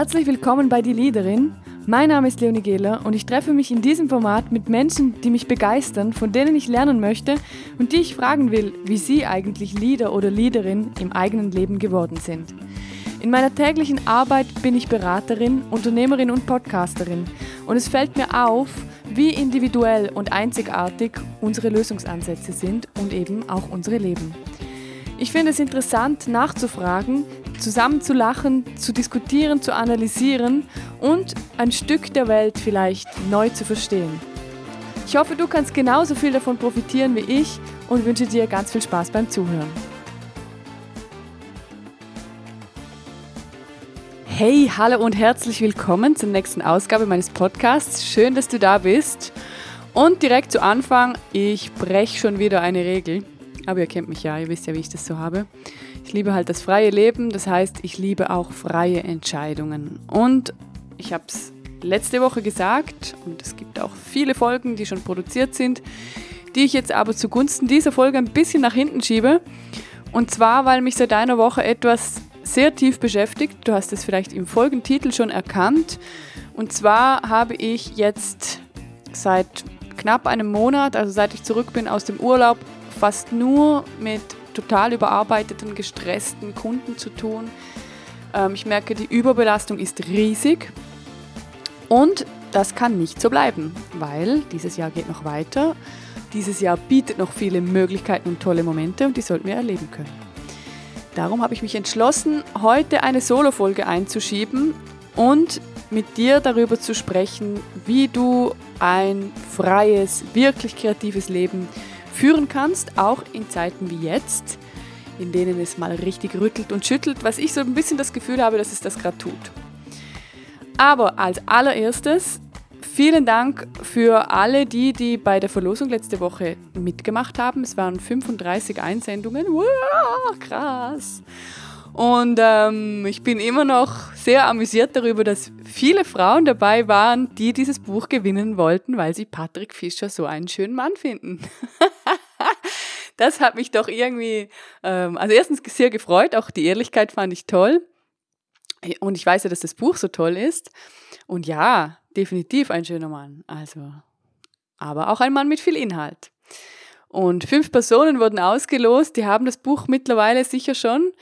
Herzlich willkommen bei Die Leaderin. Mein Name ist Leonie Gehler und ich treffe mich in diesem Format mit Menschen, die mich begeistern, von denen ich lernen möchte und die ich fragen will, wie sie eigentlich Leader oder Leaderin im eigenen Leben geworden sind. In meiner täglichen Arbeit bin ich Beraterin, Unternehmerin und Podcasterin und es fällt mir auf, wie individuell und einzigartig unsere Lösungsansätze sind und eben auch unsere Leben. Ich finde es interessant nachzufragen, zusammen zu lachen, zu diskutieren, zu analysieren und ein Stück der Welt vielleicht neu zu verstehen. Ich hoffe, du kannst genauso viel davon profitieren wie ich und wünsche dir ganz viel Spaß beim Zuhören. Hey, hallo und herzlich willkommen zur nächsten Ausgabe meines Podcasts. Schön, dass du da bist. Und direkt zu Anfang, ich breche schon wieder eine Regel. Aber ihr kennt mich ja, ihr wisst ja, wie ich das so habe. Ich liebe halt das freie Leben, das heißt, ich liebe auch freie Entscheidungen. Und ich habe es letzte Woche gesagt, und es gibt auch viele Folgen, die schon produziert sind, die ich jetzt aber zugunsten dieser Folge ein bisschen nach hinten schiebe. Und zwar, weil mich seit einer Woche etwas sehr tief beschäftigt. Du hast es vielleicht im Folgentitel schon erkannt. Und zwar habe ich jetzt seit knapp einem Monat, also seit ich zurück bin aus dem Urlaub, fast nur mit total überarbeiteten, gestressten Kunden zu tun. Ähm, ich merke, die Überbelastung ist riesig und das kann nicht so bleiben, weil dieses Jahr geht noch weiter. Dieses Jahr bietet noch viele Möglichkeiten und tolle Momente und die sollten wir erleben können. Darum habe ich mich entschlossen, heute eine Solo-Folge einzuschieben und mit dir darüber zu sprechen, wie du ein freies, wirklich kreatives Leben führen kannst, auch in Zeiten wie jetzt, in denen es mal richtig rüttelt und schüttelt, was ich so ein bisschen das Gefühl habe, dass es das gerade tut. Aber als allererstes vielen Dank für alle die, die bei der Verlosung letzte Woche mitgemacht haben. Es waren 35 Einsendungen. Wow, krass. Und ähm, ich bin immer noch sehr amüsiert darüber, dass viele Frauen dabei waren, die dieses Buch gewinnen wollten, weil sie Patrick Fischer so einen schönen Mann finden. das hat mich doch irgendwie, ähm, also erstens sehr gefreut, auch die Ehrlichkeit fand ich toll. Und ich weiß ja, dass das Buch so toll ist. Und ja, definitiv ein schöner Mann. Also, aber auch ein Mann mit viel Inhalt. Und fünf Personen wurden ausgelost, die haben das Buch mittlerweile sicher schon.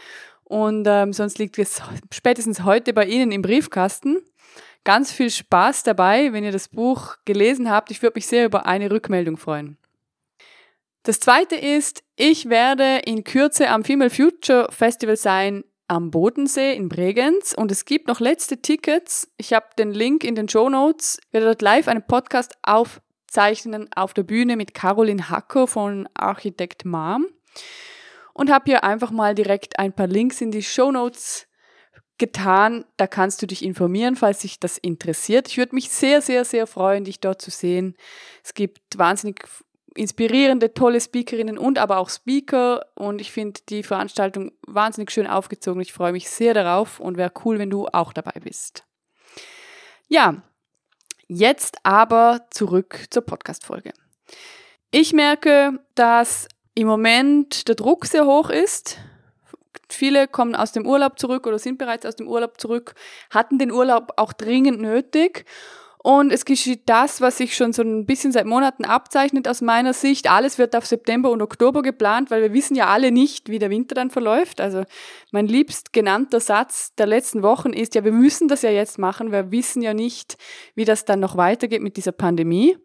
Und ähm, sonst liegt es spätestens heute bei Ihnen im Briefkasten. Ganz viel Spaß dabei, wenn ihr das Buch gelesen habt. Ich würde mich sehr über eine Rückmeldung freuen. Das zweite ist, ich werde in Kürze am Female Future Festival sein am Bodensee in Bregenz und es gibt noch letzte Tickets. Ich habe den Link in den Show Notes. Ich werde dort live einen Podcast aufzeichnen auf der Bühne mit Caroline Hacker von Architekt Mom und habe hier einfach mal direkt ein paar Links in die Show Notes getan. Da kannst du dich informieren, falls dich das interessiert. Ich würde mich sehr, sehr, sehr freuen, dich dort zu sehen. Es gibt wahnsinnig inspirierende, tolle Speakerinnen und aber auch Speaker und ich finde die Veranstaltung wahnsinnig schön aufgezogen. Ich freue mich sehr darauf und wäre cool, wenn du auch dabei bist. Ja, jetzt aber zurück zur Podcast-Folge. Ich merke, dass im Moment der Druck sehr hoch ist. Viele kommen aus dem Urlaub zurück oder sind bereits aus dem Urlaub zurück, hatten den Urlaub auch dringend nötig. Und es geschieht das, was sich schon so ein bisschen seit Monaten abzeichnet aus meiner Sicht. Alles wird auf September und Oktober geplant, weil wir wissen ja alle nicht, wie der Winter dann verläuft. Also mein liebst genannter Satz der letzten Wochen ist ja, wir müssen das ja jetzt machen. Wir wissen ja nicht, wie das dann noch weitergeht mit dieser Pandemie.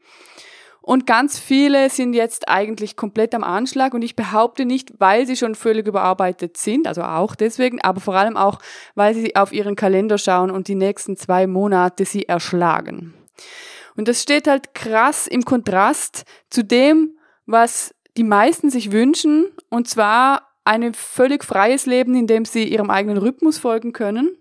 Und ganz viele sind jetzt eigentlich komplett am Anschlag. Und ich behaupte nicht, weil sie schon völlig überarbeitet sind, also auch deswegen, aber vor allem auch, weil sie auf ihren Kalender schauen und die nächsten zwei Monate sie erschlagen. Und das steht halt krass im Kontrast zu dem, was die meisten sich wünschen, und zwar ein völlig freies Leben, in dem sie ihrem eigenen Rhythmus folgen können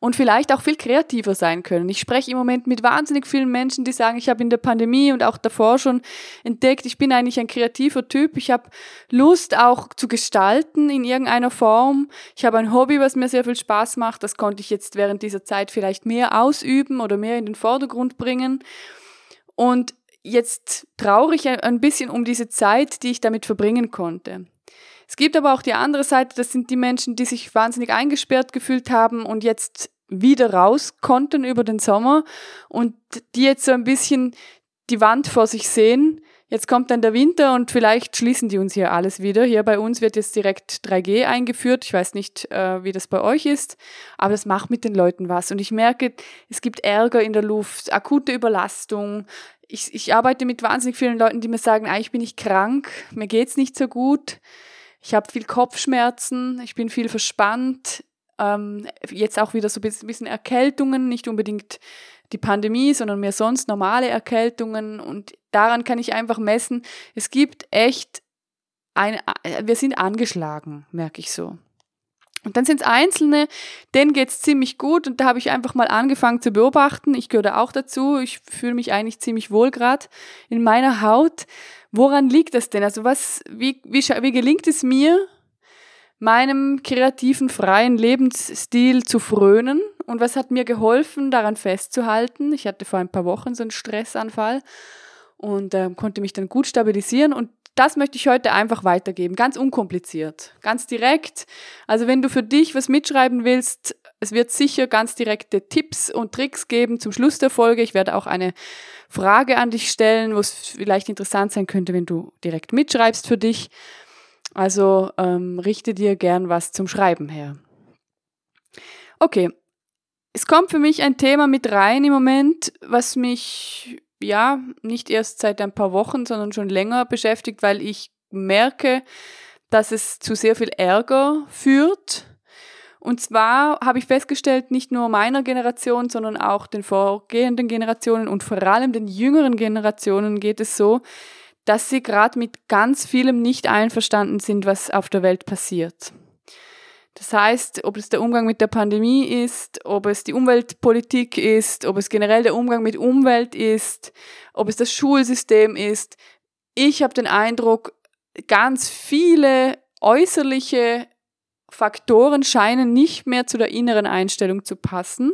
und vielleicht auch viel kreativer sein können. Ich spreche im Moment mit wahnsinnig vielen Menschen, die sagen, ich habe in der Pandemie und auch davor schon entdeckt, ich bin eigentlich ein kreativer Typ. Ich habe Lust auch zu gestalten in irgendeiner Form. Ich habe ein Hobby, was mir sehr viel Spaß macht. Das konnte ich jetzt während dieser Zeit vielleicht mehr ausüben oder mehr in den Vordergrund bringen. Und jetzt traurig ein bisschen um diese Zeit, die ich damit verbringen konnte. Es gibt aber auch die andere Seite, das sind die Menschen, die sich wahnsinnig eingesperrt gefühlt haben und jetzt wieder raus konnten über den Sommer und die jetzt so ein bisschen die Wand vor sich sehen. Jetzt kommt dann der Winter und vielleicht schließen die uns hier alles wieder. Hier bei uns wird jetzt direkt 3G eingeführt. Ich weiß nicht, äh, wie das bei euch ist, aber das macht mit den Leuten was. Und ich merke, es gibt Ärger in der Luft, akute Überlastung. Ich, ich arbeite mit wahnsinnig vielen Leuten, die mir sagen, eigentlich bin ich krank, mir geht's nicht so gut. Ich habe viel Kopfschmerzen, ich bin viel verspannt. Ähm, jetzt auch wieder so ein bisschen Erkältungen, nicht unbedingt die Pandemie, sondern mehr sonst normale Erkältungen. Und daran kann ich einfach messen, es gibt echt, ein, wir sind angeschlagen, merke ich so. Und dann sind es Einzelne, denen geht's ziemlich gut und da habe ich einfach mal angefangen zu beobachten. Ich gehöre auch dazu, ich fühle mich eigentlich ziemlich wohl gerade in meiner Haut. Woran liegt das denn? Also was, wie, wie, wie gelingt es mir, meinem kreativen, freien Lebensstil zu frönen. Und was hat mir geholfen, daran festzuhalten? Ich hatte vor ein paar Wochen so einen Stressanfall und äh, konnte mich dann gut stabilisieren. Und das möchte ich heute einfach weitergeben, ganz unkompliziert, ganz direkt. Also wenn du für dich was mitschreiben willst, es wird sicher ganz direkte Tipps und Tricks geben zum Schluss der Folge. Ich werde auch eine Frage an dich stellen, wo es vielleicht interessant sein könnte, wenn du direkt mitschreibst für dich. Also ähm, richte dir gern was zum Schreiben her. Okay, es kommt für mich ein Thema mit rein im Moment, was mich ja nicht erst seit ein paar Wochen, sondern schon länger beschäftigt, weil ich merke, dass es zu sehr viel Ärger führt. Und zwar habe ich festgestellt, nicht nur meiner Generation, sondern auch den vorgehenden Generationen und vor allem den jüngeren Generationen geht es so, dass sie gerade mit ganz vielem nicht einverstanden sind, was auf der Welt passiert. Das heißt, ob es der Umgang mit der Pandemie ist, ob es die Umweltpolitik ist, ob es generell der Umgang mit Umwelt ist, ob es das Schulsystem ist. Ich habe den Eindruck, ganz viele äußerliche Faktoren scheinen nicht mehr zu der inneren Einstellung zu passen.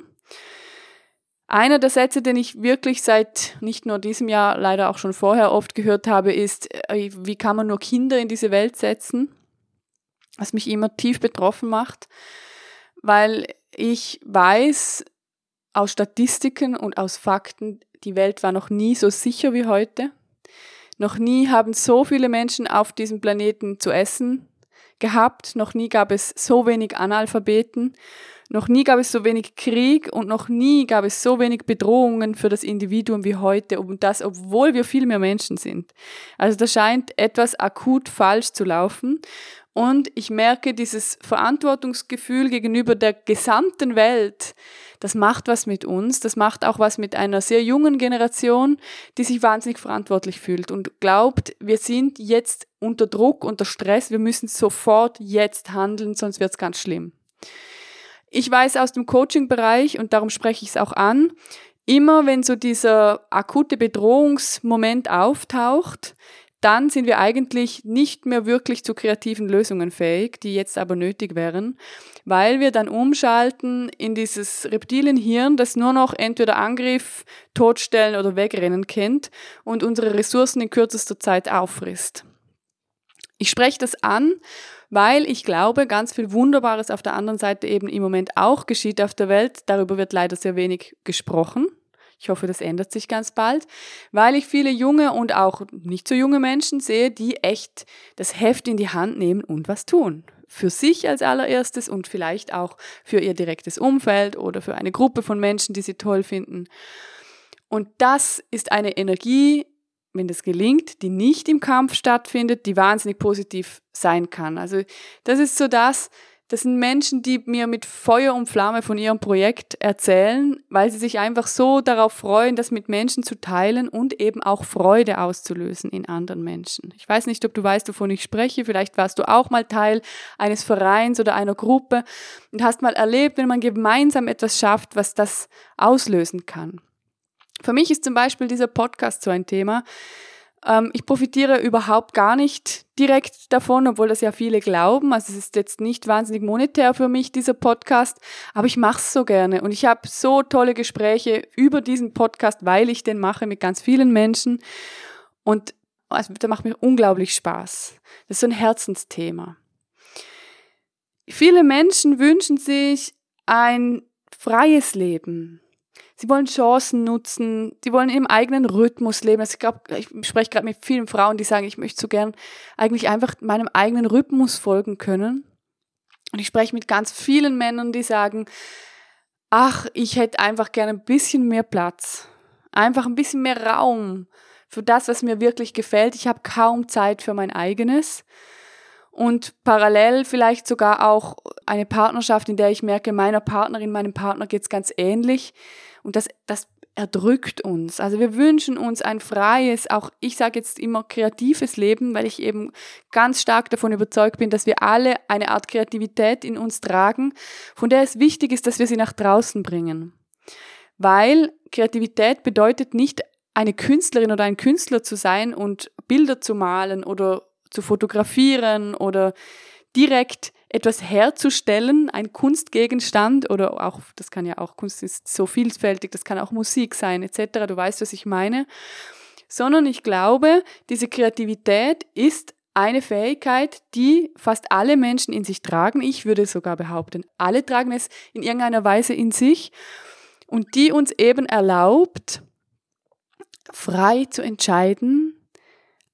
Einer der Sätze, den ich wirklich seit nicht nur diesem Jahr, leider auch schon vorher oft gehört habe, ist, äh, wie kann man nur Kinder in diese Welt setzen? Was mich immer tief betroffen macht, weil ich weiß aus Statistiken und aus Fakten, die Welt war noch nie so sicher wie heute. Noch nie haben so viele Menschen auf diesem Planeten zu essen gehabt. Noch nie gab es so wenig Analphabeten. Noch nie gab es so wenig Krieg und noch nie gab es so wenig Bedrohungen für das Individuum wie heute und das, obwohl wir viel mehr Menschen sind. Also da scheint etwas akut falsch zu laufen und ich merke dieses Verantwortungsgefühl gegenüber der gesamten Welt, das macht was mit uns, das macht auch was mit einer sehr jungen Generation, die sich wahnsinnig verantwortlich fühlt und glaubt, wir sind jetzt unter Druck, unter Stress, wir müssen sofort jetzt handeln, sonst wird es ganz schlimm. Ich weiß aus dem Coaching-Bereich, und darum spreche ich es auch an, immer wenn so dieser akute Bedrohungsmoment auftaucht, dann sind wir eigentlich nicht mehr wirklich zu kreativen Lösungen fähig, die jetzt aber nötig wären, weil wir dann umschalten in dieses Reptilienhirn, das nur noch entweder Angriff, Todstellen oder Wegrennen kennt und unsere Ressourcen in kürzester Zeit auffrisst. Ich spreche das an weil ich glaube, ganz viel Wunderbares auf der anderen Seite eben im Moment auch geschieht auf der Welt. Darüber wird leider sehr wenig gesprochen. Ich hoffe, das ändert sich ganz bald, weil ich viele junge und auch nicht so junge Menschen sehe, die echt das Heft in die Hand nehmen und was tun. Für sich als allererstes und vielleicht auch für ihr direktes Umfeld oder für eine Gruppe von Menschen, die sie toll finden. Und das ist eine Energie, wenn das gelingt, die nicht im Kampf stattfindet, die wahnsinnig positiv sein kann. Also das ist so das, das sind Menschen, die mir mit Feuer und Flamme von ihrem Projekt erzählen, weil sie sich einfach so darauf freuen, das mit Menschen zu teilen und eben auch Freude auszulösen in anderen Menschen. Ich weiß nicht, ob du weißt, wovon ich spreche. Vielleicht warst du auch mal Teil eines Vereins oder einer Gruppe und hast mal erlebt, wenn man gemeinsam etwas schafft, was das auslösen kann. Für mich ist zum Beispiel dieser Podcast so ein Thema. Ähm, ich profitiere überhaupt gar nicht direkt davon, obwohl das ja viele glauben. Also es ist jetzt nicht wahnsinnig monetär für mich, dieser Podcast, aber ich mache es so gerne. Und ich habe so tolle Gespräche über diesen Podcast, weil ich den mache mit ganz vielen Menschen. Und also, der macht mir unglaublich Spaß. Das ist so ein Herzensthema. Viele Menschen wünschen sich ein freies Leben. Sie wollen Chancen nutzen, sie wollen im eigenen Rhythmus leben. Also ich glaube, ich spreche gerade mit vielen Frauen, die sagen, ich möchte so gern eigentlich einfach meinem eigenen Rhythmus folgen können. Und ich spreche mit ganz vielen Männern, die sagen, ach, ich hätte einfach gerne ein bisschen mehr Platz, einfach ein bisschen mehr Raum für das, was mir wirklich gefällt. Ich habe kaum Zeit für mein eigenes. Und parallel vielleicht sogar auch eine Partnerschaft, in der ich merke, meiner Partnerin, meinem Partner geht's ganz ähnlich. Und das, das erdrückt uns. Also wir wünschen uns ein freies, auch ich sage jetzt immer kreatives Leben, weil ich eben ganz stark davon überzeugt bin, dass wir alle eine Art Kreativität in uns tragen, von der es wichtig ist, dass wir sie nach draußen bringen. Weil Kreativität bedeutet nicht eine Künstlerin oder ein Künstler zu sein und Bilder zu malen oder zu fotografieren oder direkt etwas herzustellen, ein Kunstgegenstand oder auch, das kann ja auch, Kunst ist so vielfältig, das kann auch Musik sein etc., du weißt, was ich meine, sondern ich glaube, diese Kreativität ist eine Fähigkeit, die fast alle Menschen in sich tragen. Ich würde sogar behaupten, alle tragen es in irgendeiner Weise in sich und die uns eben erlaubt, frei zu entscheiden,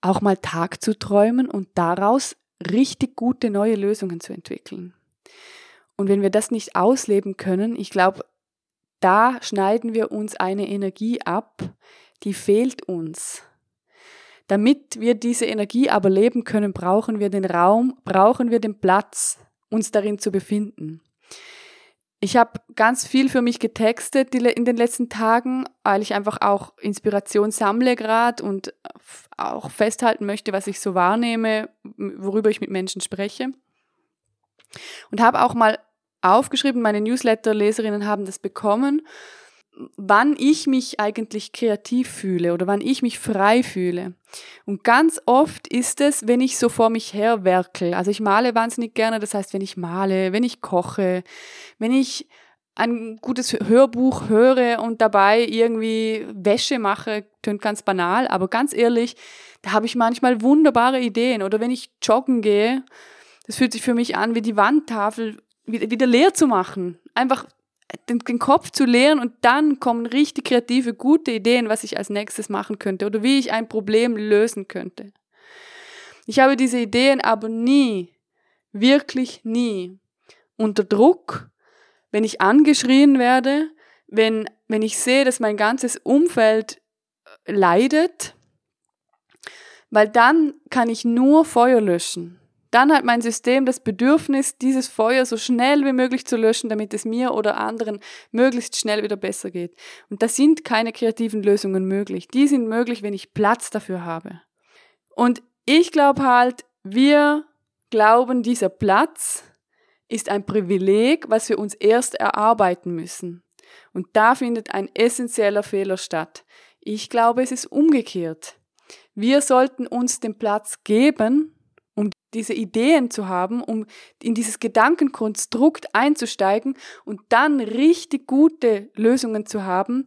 auch mal Tag zu träumen und daraus richtig gute neue Lösungen zu entwickeln. Und wenn wir das nicht ausleben können, ich glaube, da schneiden wir uns eine Energie ab, die fehlt uns. Damit wir diese Energie aber leben können, brauchen wir den Raum, brauchen wir den Platz, uns darin zu befinden. Ich habe ganz viel für mich getextet in den letzten Tagen, weil ich einfach auch Inspiration sammle gerade und auch festhalten möchte, was ich so wahrnehme, worüber ich mit Menschen spreche. Und habe auch mal aufgeschrieben, meine Newsletter-Leserinnen haben das bekommen, wann ich mich eigentlich kreativ fühle oder wann ich mich frei fühle. Und ganz oft ist es, wenn ich so vor mich her werkel. Also ich male wahnsinnig gerne, das heißt, wenn ich male, wenn ich koche, wenn ich ein gutes Hörbuch höre und dabei irgendwie Wäsche mache, tönt ganz banal, aber ganz ehrlich, da habe ich manchmal wunderbare Ideen. Oder wenn ich joggen gehe, das fühlt sich für mich an, wie die Wandtafel wieder leer zu machen. Einfach den, den Kopf zu leeren und dann kommen richtig kreative, gute Ideen, was ich als nächstes machen könnte oder wie ich ein Problem lösen könnte. Ich habe diese Ideen aber nie, wirklich nie unter Druck, wenn ich angeschrien werde, wenn, wenn ich sehe, dass mein ganzes Umfeld äh, leidet, weil dann kann ich nur Feuer löschen dann hat mein System das Bedürfnis, dieses Feuer so schnell wie möglich zu löschen, damit es mir oder anderen möglichst schnell wieder besser geht. Und da sind keine kreativen Lösungen möglich. Die sind möglich, wenn ich Platz dafür habe. Und ich glaube halt, wir glauben, dieser Platz ist ein Privileg, was wir uns erst erarbeiten müssen. Und da findet ein essentieller Fehler statt. Ich glaube, es ist umgekehrt. Wir sollten uns den Platz geben, diese Ideen zu haben, um in dieses Gedankenkonstrukt einzusteigen und dann richtig gute Lösungen zu haben,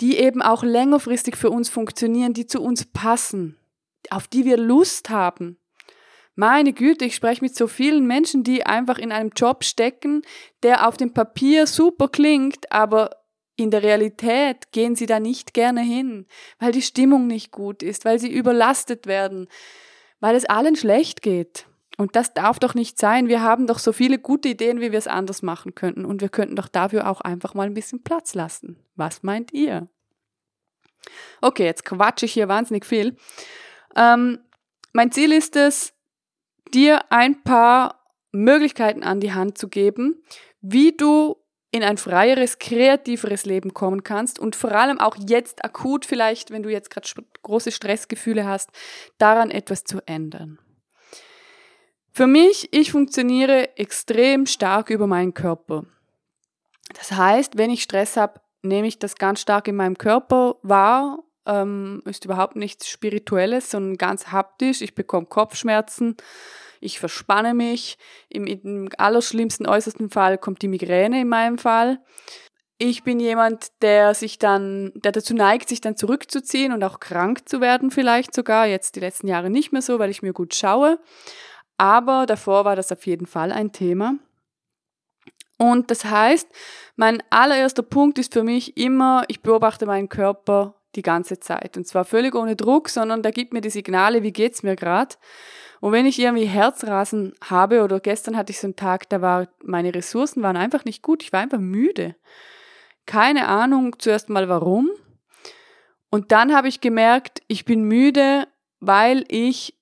die eben auch längerfristig für uns funktionieren, die zu uns passen, auf die wir Lust haben. Meine Güte, ich spreche mit so vielen Menschen, die einfach in einem Job stecken, der auf dem Papier super klingt, aber in der Realität gehen sie da nicht gerne hin, weil die Stimmung nicht gut ist, weil sie überlastet werden, weil es allen schlecht geht. Und das darf doch nicht sein. Wir haben doch so viele gute Ideen, wie wir es anders machen könnten. Und wir könnten doch dafür auch einfach mal ein bisschen Platz lassen. Was meint ihr? Okay, jetzt quatsche ich hier wahnsinnig viel. Ähm, mein Ziel ist es, dir ein paar Möglichkeiten an die Hand zu geben, wie du in ein freieres, kreativeres Leben kommen kannst und vor allem auch jetzt akut vielleicht, wenn du jetzt gerade große Stressgefühle hast, daran etwas zu ändern. Für mich, ich funktioniere extrem stark über meinen Körper. Das heißt, wenn ich Stress habe, nehme ich das ganz stark in meinem Körper wahr. Ähm, ist überhaupt nichts Spirituelles, sondern ganz haptisch. Ich bekomme Kopfschmerzen, ich verspanne mich. Im, Im allerschlimmsten, äußersten Fall kommt die Migräne in meinem Fall. Ich bin jemand, der sich dann, der dazu neigt, sich dann zurückzuziehen und auch krank zu werden vielleicht sogar. Jetzt die letzten Jahre nicht mehr so, weil ich mir gut schaue. Aber davor war das auf jeden Fall ein Thema. Und das heißt, mein allererster Punkt ist für mich immer, ich beobachte meinen Körper die ganze Zeit. Und zwar völlig ohne Druck, sondern der gibt mir die Signale, wie geht's mir gerade. Und wenn ich irgendwie Herzrasen habe oder gestern hatte ich so einen Tag, da war meine Ressourcen waren einfach nicht gut, ich war einfach müde. Keine Ahnung zuerst mal warum. Und dann habe ich gemerkt, ich bin müde, weil ich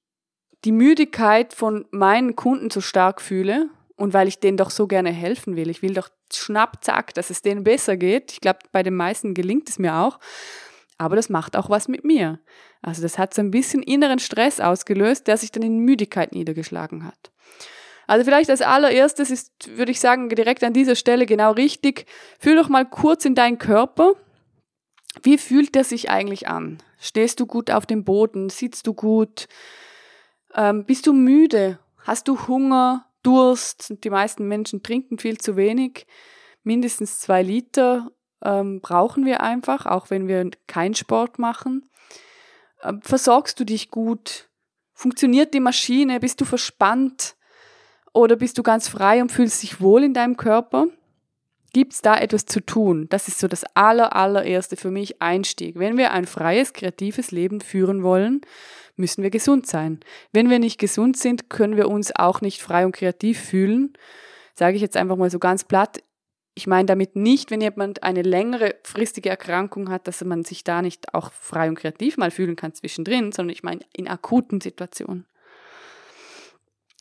die Müdigkeit von meinen Kunden so stark fühle und weil ich denen doch so gerne helfen will. Ich will doch schnapp, zack, dass es denen besser geht. Ich glaube, bei den meisten gelingt es mir auch. Aber das macht auch was mit mir. Also das hat so ein bisschen inneren Stress ausgelöst, der sich dann in Müdigkeit niedergeschlagen hat. Also vielleicht als allererstes ist, würde ich sagen, direkt an dieser Stelle genau richtig. Fühl doch mal kurz in deinen Körper. Wie fühlt der sich eigentlich an? Stehst du gut auf dem Boden? Sitzt du gut? Ähm, bist du müde? Hast du Hunger? Durst? Die meisten Menschen trinken viel zu wenig. Mindestens zwei Liter ähm, brauchen wir einfach, auch wenn wir keinen Sport machen. Ähm, versorgst du dich gut? Funktioniert die Maschine? Bist du verspannt? Oder bist du ganz frei und fühlst dich wohl in deinem Körper? Gibt es da etwas zu tun? Das ist so das aller, allererste für mich Einstieg. Wenn wir ein freies, kreatives Leben führen wollen, müssen wir gesund sein. Wenn wir nicht gesund sind, können wir uns auch nicht frei und kreativ fühlen. Sage ich jetzt einfach mal so ganz platt. Ich meine damit nicht, wenn jemand eine längere fristige Erkrankung hat, dass man sich da nicht auch frei und kreativ mal fühlen kann zwischendrin, sondern ich meine in akuten Situationen.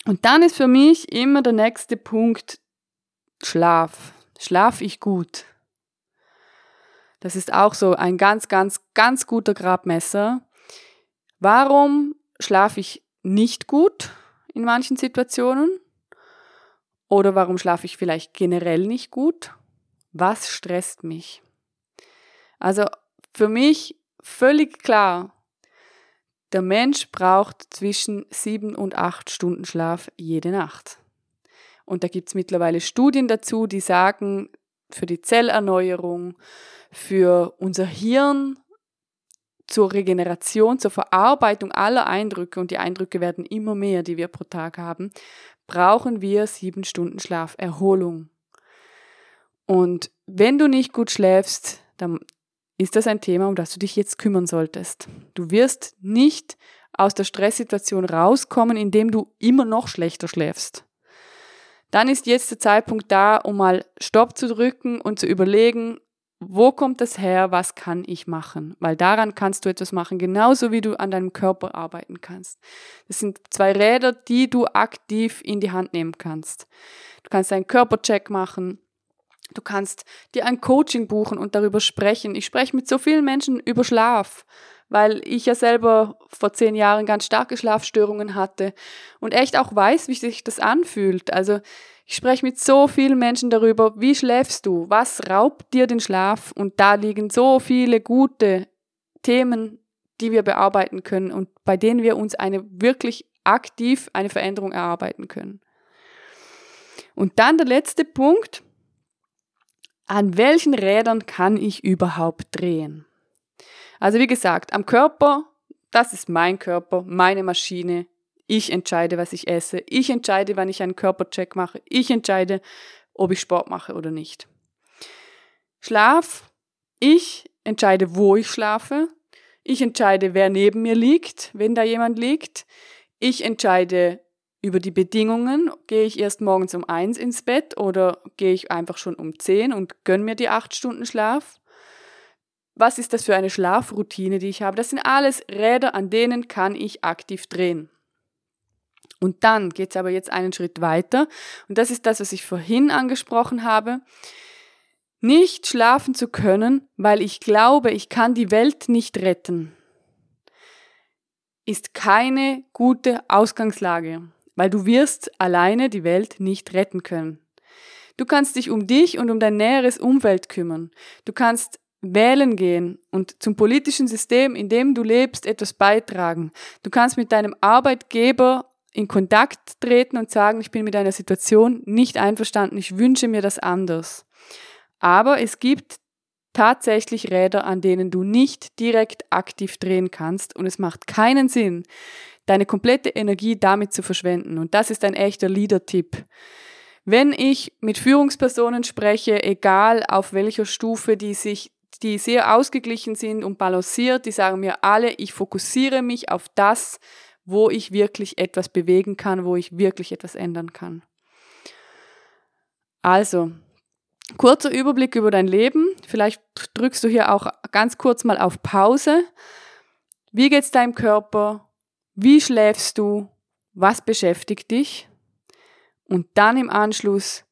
Und dann ist für mich immer der nächste Punkt Schlaf. Schlaf ich gut? Das ist auch so ein ganz, ganz, ganz guter Grabmesser. Warum schlafe ich nicht gut in manchen Situationen? Oder warum schlafe ich vielleicht generell nicht gut? Was stresst mich? Also für mich völlig klar, der Mensch braucht zwischen sieben und acht Stunden Schlaf jede Nacht. Und da gibt es mittlerweile Studien dazu, die sagen, für die Zellerneuerung, für unser Hirn, zur Regeneration, zur Verarbeitung aller Eindrücke, und die Eindrücke werden immer mehr, die wir pro Tag haben, brauchen wir sieben Stunden Schlaf, Erholung. Und wenn du nicht gut schläfst, dann ist das ein Thema, um das du dich jetzt kümmern solltest. Du wirst nicht aus der Stresssituation rauskommen, indem du immer noch schlechter schläfst. Dann ist jetzt der Zeitpunkt da, um mal Stopp zu drücken und zu überlegen, wo kommt das her, was kann ich machen? Weil daran kannst du etwas machen, genauso wie du an deinem Körper arbeiten kannst. Das sind zwei Räder, die du aktiv in die Hand nehmen kannst. Du kannst einen Körpercheck machen, du kannst dir ein Coaching buchen und darüber sprechen. Ich spreche mit so vielen Menschen über Schlaf, weil ich ja selber vor zehn Jahren ganz starke Schlafstörungen hatte und echt auch weiß, wie sich das anfühlt. Also ich spreche mit so vielen Menschen darüber, wie schläfst du, was raubt dir den Schlaf und da liegen so viele gute Themen, die wir bearbeiten können und bei denen wir uns eine wirklich aktiv eine Veränderung erarbeiten können. Und dann der letzte Punkt, an welchen Rädern kann ich überhaupt drehen? Also wie gesagt, am Körper, das ist mein Körper, meine Maschine, ich entscheide, was ich esse. Ich entscheide, wann ich einen Körpercheck mache. Ich entscheide, ob ich Sport mache oder nicht. Schlaf. Ich entscheide, wo ich schlafe. Ich entscheide, wer neben mir liegt, wenn da jemand liegt. Ich entscheide über die Bedingungen. Gehe ich erst morgens um eins ins Bett oder gehe ich einfach schon um zehn und gönne mir die acht Stunden Schlaf? Was ist das für eine Schlafroutine, die ich habe? Das sind alles Räder, an denen kann ich aktiv drehen. Und dann geht es aber jetzt einen Schritt weiter. Und das ist das, was ich vorhin angesprochen habe. Nicht schlafen zu können, weil ich glaube, ich kann die Welt nicht retten, ist keine gute Ausgangslage, weil du wirst alleine die Welt nicht retten können. Du kannst dich um dich und um dein näheres Umfeld kümmern. Du kannst wählen gehen und zum politischen System, in dem du lebst, etwas beitragen. Du kannst mit deinem Arbeitgeber in Kontakt treten und sagen, ich bin mit einer Situation nicht einverstanden, ich wünsche mir das anders. Aber es gibt tatsächlich Räder, an denen du nicht direkt aktiv drehen kannst und es macht keinen Sinn, deine komplette Energie damit zu verschwenden. Und das ist ein echter Leader-Tipp. Wenn ich mit Führungspersonen spreche, egal auf welcher Stufe, die sich die sehr ausgeglichen sind und balanciert, die sagen mir alle, ich fokussiere mich auf das, wo ich wirklich etwas bewegen kann, wo ich wirklich etwas ändern kann. Also, kurzer Überblick über dein Leben. Vielleicht drückst du hier auch ganz kurz mal auf Pause. Wie geht's deinem Körper? Wie schläfst du? Was beschäftigt dich? Und dann im Anschluss,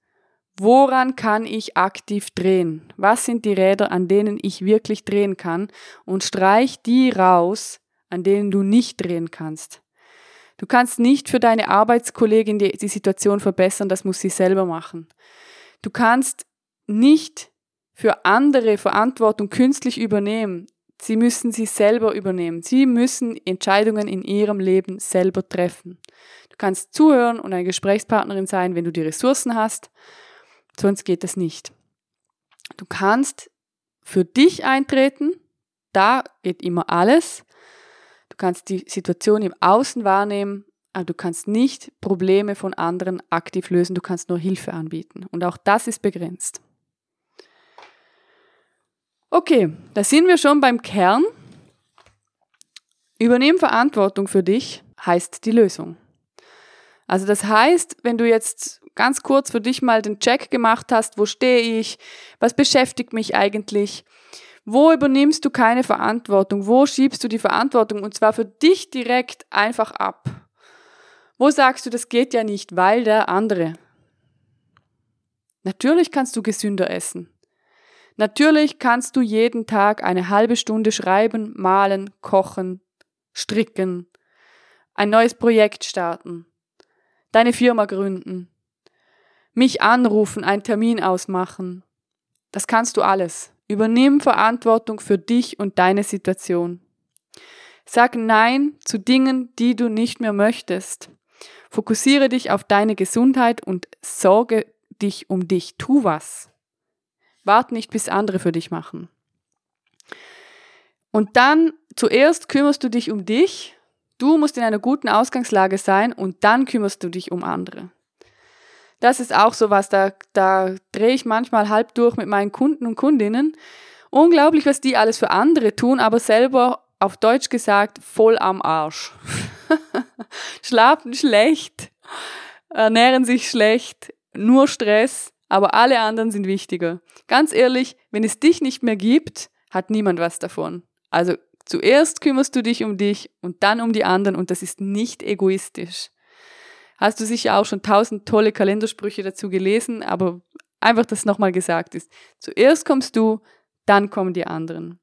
woran kann ich aktiv drehen? Was sind die Räder, an denen ich wirklich drehen kann? Und streich die raus, an denen du nicht drehen kannst. Du kannst nicht für deine Arbeitskollegin die, die Situation verbessern, das muss sie selber machen. Du kannst nicht für andere Verantwortung künstlich übernehmen. Sie müssen sie selber übernehmen. Sie müssen Entscheidungen in ihrem Leben selber treffen. Du kannst zuhören und eine Gesprächspartnerin sein, wenn du die Ressourcen hast. Sonst geht es nicht. Du kannst für dich eintreten. Da geht immer alles. Du kannst die Situation im Außen wahrnehmen, aber du kannst nicht Probleme von anderen aktiv lösen. Du kannst nur Hilfe anbieten. Und auch das ist begrenzt. Okay, da sind wir schon beim Kern. Übernehmen Verantwortung für dich heißt die Lösung. Also das heißt, wenn du jetzt ganz kurz für dich mal den Check gemacht hast, wo stehe ich, was beschäftigt mich eigentlich, wo übernimmst du keine Verantwortung, wo schiebst du die Verantwortung und zwar für dich direkt einfach ab. Wo sagst du, das geht ja nicht, weil der andere. Natürlich kannst du gesünder essen. Natürlich kannst du jeden Tag eine halbe Stunde schreiben, malen, kochen, stricken, ein neues Projekt starten, deine Firma gründen, mich anrufen, einen Termin ausmachen. Das kannst du alles. Übernimm Verantwortung für dich und deine Situation. Sag Nein zu Dingen, die du nicht mehr möchtest. Fokussiere dich auf deine Gesundheit und sorge dich um dich. Tu was. Wart nicht, bis andere für dich machen. Und dann zuerst kümmerst du dich um dich. Du musst in einer guten Ausgangslage sein und dann kümmerst du dich um andere. Das ist auch so was, da, da drehe ich manchmal halb durch mit meinen Kunden und Kundinnen. Unglaublich, was die alles für andere tun, aber selber auf Deutsch gesagt voll am Arsch. Schlafen schlecht, ernähren sich schlecht, nur Stress aber alle anderen sind wichtiger. Ganz ehrlich, wenn es dich nicht mehr gibt, hat niemand was davon. Also zuerst kümmerst du dich um dich und dann um die anderen und das ist nicht egoistisch. Hast du sicher auch schon tausend tolle Kalendersprüche dazu gelesen, aber einfach, dass nochmal gesagt ist. Zuerst kommst du, dann kommen die anderen.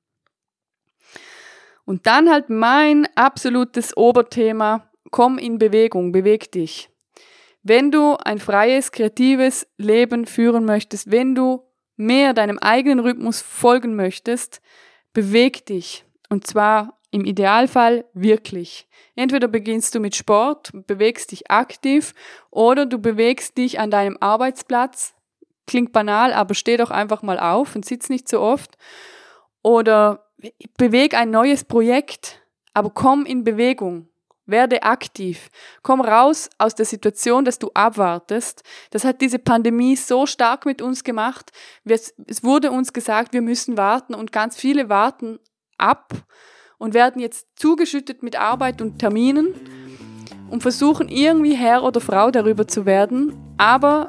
Und dann halt mein absolutes Oberthema, komm in Bewegung, beweg dich. Wenn du ein freies, kreatives Leben führen möchtest, wenn du mehr deinem eigenen Rhythmus folgen möchtest, beweg dich. Und zwar im Idealfall wirklich. Entweder beginnst du mit Sport, bewegst dich aktiv, oder du bewegst dich an deinem Arbeitsplatz. Klingt banal, aber steh doch einfach mal auf und sitz nicht so oft. Oder beweg ein neues Projekt, aber komm in Bewegung. Werde aktiv. Komm raus aus der Situation, dass du abwartest. Das hat diese Pandemie so stark mit uns gemacht. Es wurde uns gesagt, wir müssen warten und ganz viele warten ab und werden jetzt zugeschüttet mit Arbeit und Terminen und versuchen irgendwie Herr oder Frau darüber zu werden. Aber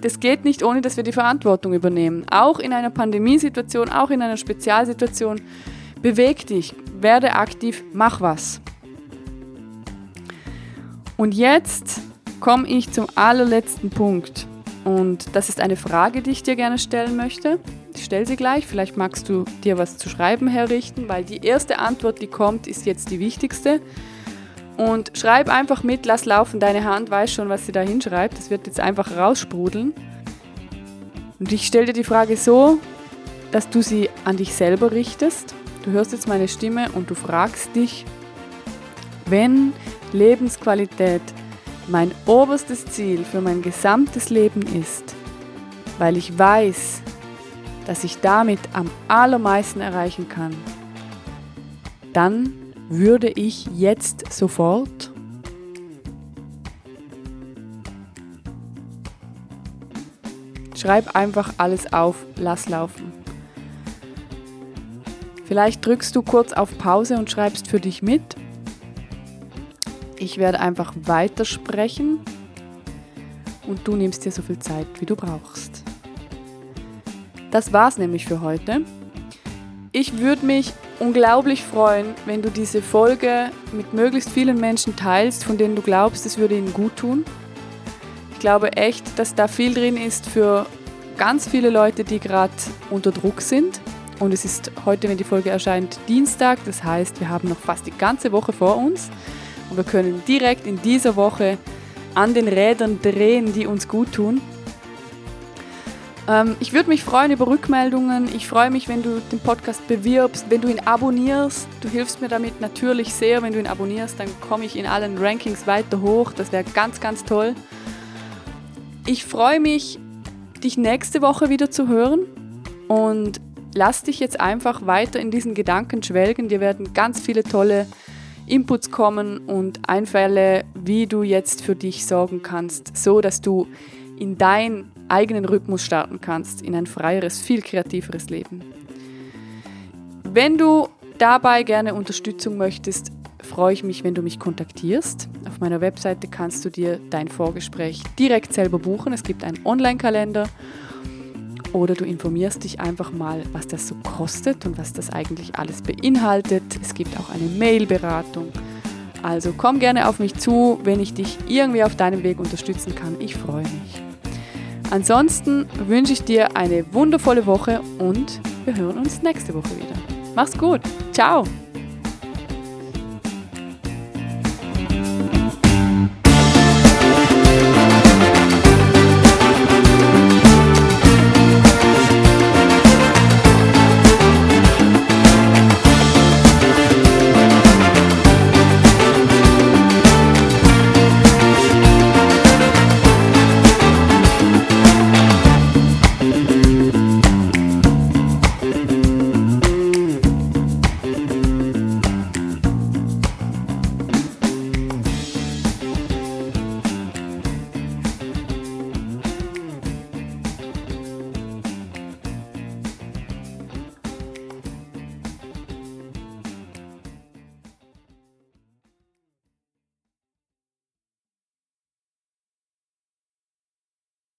das geht nicht, ohne dass wir die Verantwortung übernehmen. Auch in einer Pandemiesituation, auch in einer Spezialsituation. Beweg dich, werde aktiv, mach was. Und jetzt komme ich zum allerletzten Punkt. Und das ist eine Frage, die ich dir gerne stellen möchte. Ich stelle sie gleich. Vielleicht magst du dir was zu schreiben herrichten, weil die erste Antwort, die kommt, ist jetzt die wichtigste. Und schreib einfach mit, lass laufen, deine Hand weiß schon, was sie da hinschreibt. Das wird jetzt einfach raussprudeln. Und ich stelle dir die Frage so, dass du sie an dich selber richtest. Du hörst jetzt meine Stimme und du fragst dich, wenn Lebensqualität mein oberstes Ziel für mein gesamtes Leben ist, weil ich weiß, dass ich damit am allermeisten erreichen kann, dann würde ich jetzt sofort Schreib einfach alles auf, lass laufen. Vielleicht drückst du kurz auf Pause und schreibst für dich mit. Ich werde einfach weitersprechen und du nimmst dir so viel Zeit, wie du brauchst. Das war's nämlich für heute. Ich würde mich unglaublich freuen, wenn du diese Folge mit möglichst vielen Menschen teilst, von denen du glaubst, es würde ihnen gut tun. Ich glaube echt, dass da viel drin ist für ganz viele Leute, die gerade unter Druck sind. Und es ist heute, wenn die Folge erscheint, Dienstag. Das heißt, wir haben noch fast die ganze Woche vor uns. Und wir können direkt in dieser Woche an den Rädern drehen, die uns gut tun. Ähm, ich würde mich freuen über Rückmeldungen. Ich freue mich, wenn du den Podcast bewirbst, wenn du ihn abonnierst. Du hilfst mir damit natürlich sehr. Wenn du ihn abonnierst, dann komme ich in allen Rankings weiter hoch. Das wäre ganz, ganz toll. Ich freue mich, dich nächste Woche wieder zu hören und lass dich jetzt einfach weiter in diesen Gedanken schwelgen. Dir werden ganz viele tolle Inputs kommen und Einfälle, wie du jetzt für dich sorgen kannst, so dass du in deinen eigenen Rhythmus starten kannst, in ein freieres, viel kreativeres Leben. Wenn du dabei gerne Unterstützung möchtest, freue ich mich, wenn du mich kontaktierst. Auf meiner Webseite kannst du dir dein Vorgespräch direkt selber buchen. Es gibt einen Online-Kalender oder du informierst dich einfach mal, was das so kostet und was das eigentlich alles beinhaltet. Es gibt auch eine Mail-Beratung. Also komm gerne auf mich zu, wenn ich dich irgendwie auf deinem Weg unterstützen kann. Ich freue mich. Ansonsten wünsche ich dir eine wundervolle Woche und wir hören uns nächste Woche wieder. Mach's gut. Ciao.